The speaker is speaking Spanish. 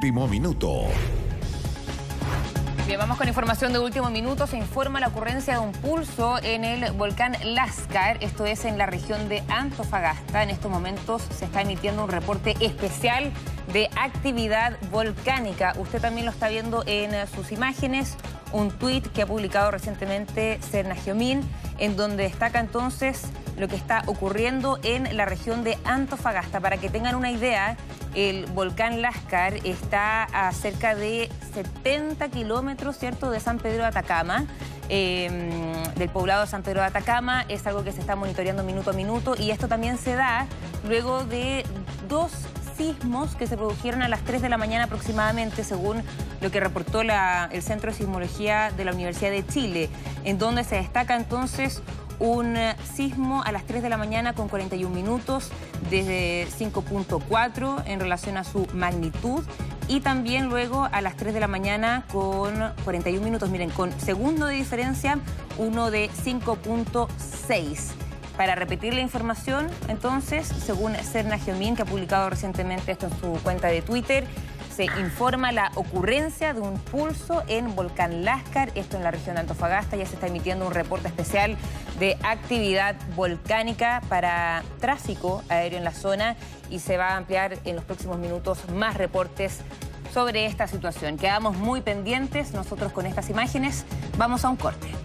último minuto. Bien, vamos con información de último minuto. Se informa la ocurrencia de un pulso en el volcán Lascar, esto es en la región de Antofagasta. En estos momentos se está emitiendo un reporte especial de actividad volcánica. Usted también lo está viendo en sus imágenes, un tuit que ha publicado recientemente Serna Geomín, en donde destaca entonces lo que está ocurriendo en la región de Antofagasta. Para que tengan una idea, el volcán Lascar está a cerca de 70 kilómetros, ¿cierto?, de San Pedro de Atacama. Em, del poblado de San Pedro de Atacama, es algo que se está monitoreando minuto a minuto y esto también se da luego de dos sismos que se produjeron a las 3 de la mañana aproximadamente, según lo que reportó el Centro de Sismología de la Universidad de Chile, en donde se destaca entonces un sismo a las 3 de la mañana con 41 minutos desde 5.4 en relación a su magnitud y también luego a las 3 de la mañana con 41 minutos, miren, con segundo de diferencia, uno de 5.6. Para repetir la información, entonces, según Serna Geomín, que ha publicado recientemente esto en su cuenta de Twitter, se informa la ocurrencia de un pulso en Volcán Láscar, esto en la región de Antofagasta, ya se está emitiendo un reporte especial de actividad volcánica para tráfico aéreo en la zona y se va a ampliar en los próximos minutos más reportes sobre esta situación. Quedamos muy pendientes nosotros con estas imágenes. Vamos a un corte.